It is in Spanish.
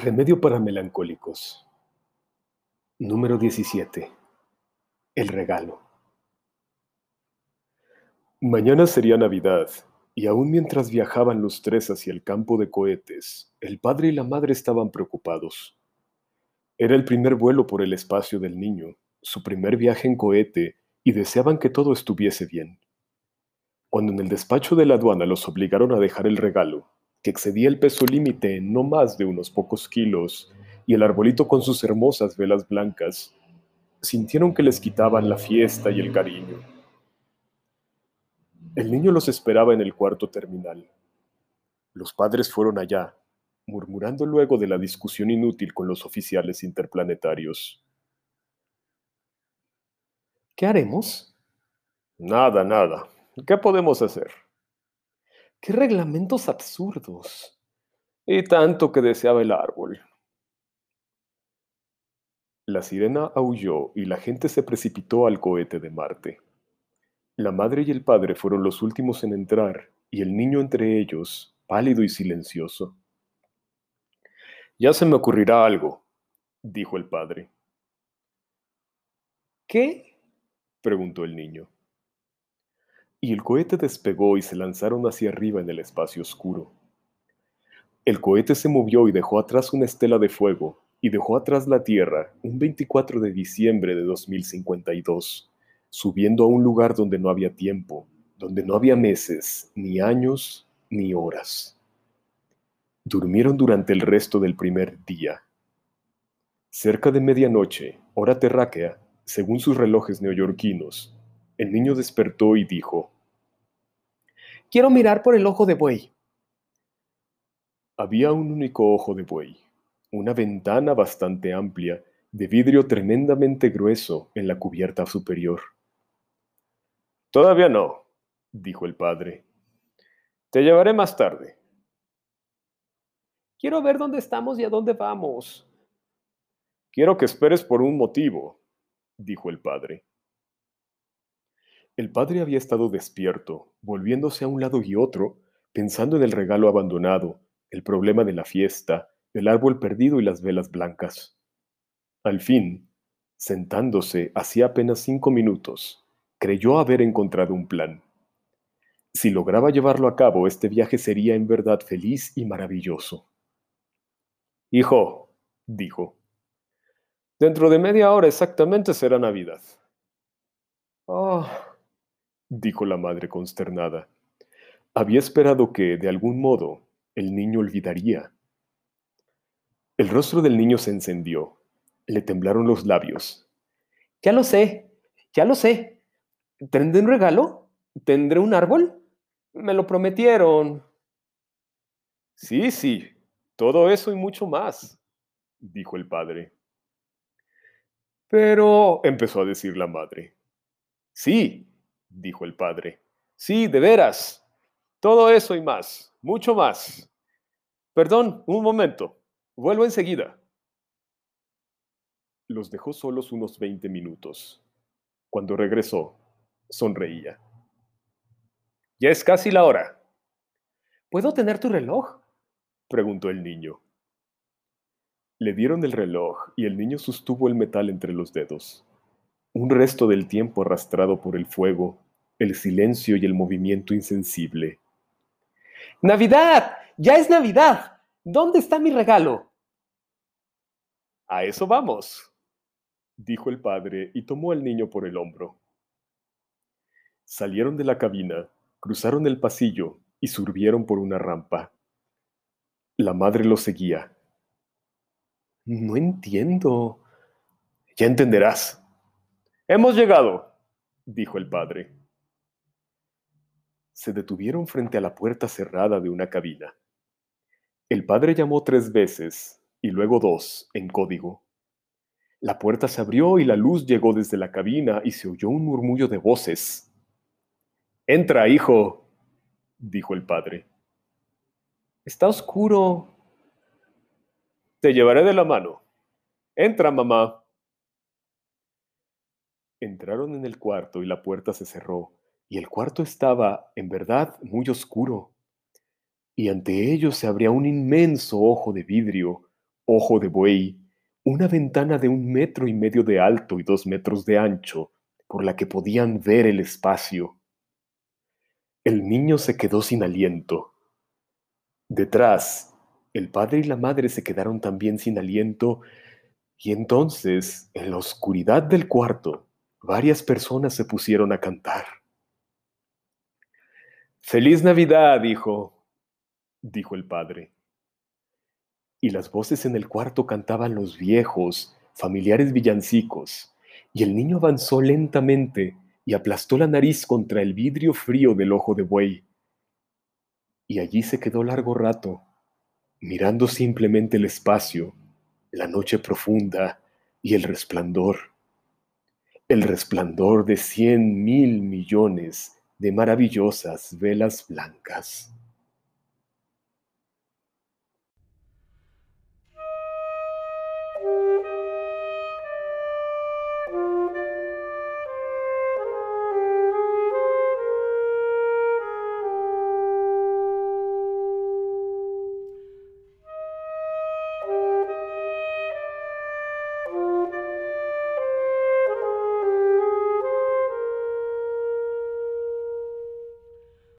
Remedio para melancólicos. Número 17. El regalo. Mañana sería Navidad, y aún mientras viajaban los tres hacia el campo de cohetes, el padre y la madre estaban preocupados. Era el primer vuelo por el espacio del niño, su primer viaje en cohete, y deseaban que todo estuviese bien. Cuando en el despacho de la aduana los obligaron a dejar el regalo, que excedía el peso límite en no más de unos pocos kilos, y el arbolito con sus hermosas velas blancas, sintieron que les quitaban la fiesta y el cariño. El niño los esperaba en el cuarto terminal. Los padres fueron allá, murmurando luego de la discusión inútil con los oficiales interplanetarios. ¿Qué haremos? Nada, nada. ¿Qué podemos hacer? ¡Qué reglamentos absurdos! Y tanto que deseaba el árbol. La sirena aulló y la gente se precipitó al cohete de Marte. La madre y el padre fueron los últimos en entrar, y el niño entre ellos, pálido y silencioso. Ya se me ocurrirá algo, dijo el padre. ¿Qué? preguntó el niño y el cohete despegó y se lanzaron hacia arriba en el espacio oscuro. El cohete se movió y dejó atrás una estela de fuego, y dejó atrás la Tierra un 24 de diciembre de 2052, subiendo a un lugar donde no había tiempo, donde no había meses, ni años, ni horas. Durmieron durante el resto del primer día. Cerca de medianoche, hora terráquea, según sus relojes neoyorquinos, el niño despertó y dijo, Quiero mirar por el ojo de buey. Había un único ojo de buey, una ventana bastante amplia, de vidrio tremendamente grueso en la cubierta superior. Todavía no, dijo el padre. Te llevaré más tarde. Quiero ver dónde estamos y a dónde vamos. Quiero que esperes por un motivo, dijo el padre. El padre había estado despierto, volviéndose a un lado y otro, pensando en el regalo abandonado, el problema de la fiesta, el árbol perdido y las velas blancas. Al fin, sentándose hacía apenas cinco minutos, creyó haber encontrado un plan. Si lograba llevarlo a cabo, este viaje sería en verdad feliz y maravilloso. Hijo, dijo, dentro de media hora exactamente será Navidad. Oh, dijo la madre consternada. Había esperado que, de algún modo, el niño olvidaría. El rostro del niño se encendió. Le temblaron los labios. Ya lo sé, ya lo sé. ¿Tendré un regalo? ¿Tendré un árbol? Me lo prometieron. Sí, sí, todo eso y mucho más, dijo el padre. Pero, empezó a decir la madre. Sí, dijo el padre. Sí, de veras. Todo eso y más, mucho más. Perdón, un momento. Vuelvo enseguida. Los dejó solos unos veinte minutos. Cuando regresó, sonreía. Ya es casi la hora. ¿Puedo tener tu reloj? preguntó el niño. Le dieron el reloj y el niño sostuvo el metal entre los dedos un resto del tiempo arrastrado por el fuego, el silencio y el movimiento insensible. ¡Navidad! ¡Ya es Navidad! ¿Dónde está mi regalo? A eso vamos, dijo el padre y tomó al niño por el hombro. Salieron de la cabina, cruzaron el pasillo y subieron por una rampa. La madre lo seguía. No entiendo. Ya entenderás, Hemos llegado, dijo el padre. Se detuvieron frente a la puerta cerrada de una cabina. El padre llamó tres veces y luego dos en código. La puerta se abrió y la luz llegó desde la cabina y se oyó un murmullo de voces. Entra, hijo, dijo el padre. Está oscuro. Te llevaré de la mano. Entra, mamá. Entraron en el cuarto y la puerta se cerró, y el cuarto estaba, en verdad, muy oscuro. Y ante ellos se abría un inmenso ojo de vidrio, ojo de buey, una ventana de un metro y medio de alto y dos metros de ancho, por la que podían ver el espacio. El niño se quedó sin aliento. Detrás, el padre y la madre se quedaron también sin aliento, y entonces, en la oscuridad del cuarto, varias personas se pusieron a cantar. Feliz Navidad, hijo, dijo el padre. Y las voces en el cuarto cantaban los viejos, familiares villancicos, y el niño avanzó lentamente y aplastó la nariz contra el vidrio frío del ojo de buey. Y allí se quedó largo rato, mirando simplemente el espacio, la noche profunda y el resplandor. El resplandor de cien mil millones de maravillosas velas blancas.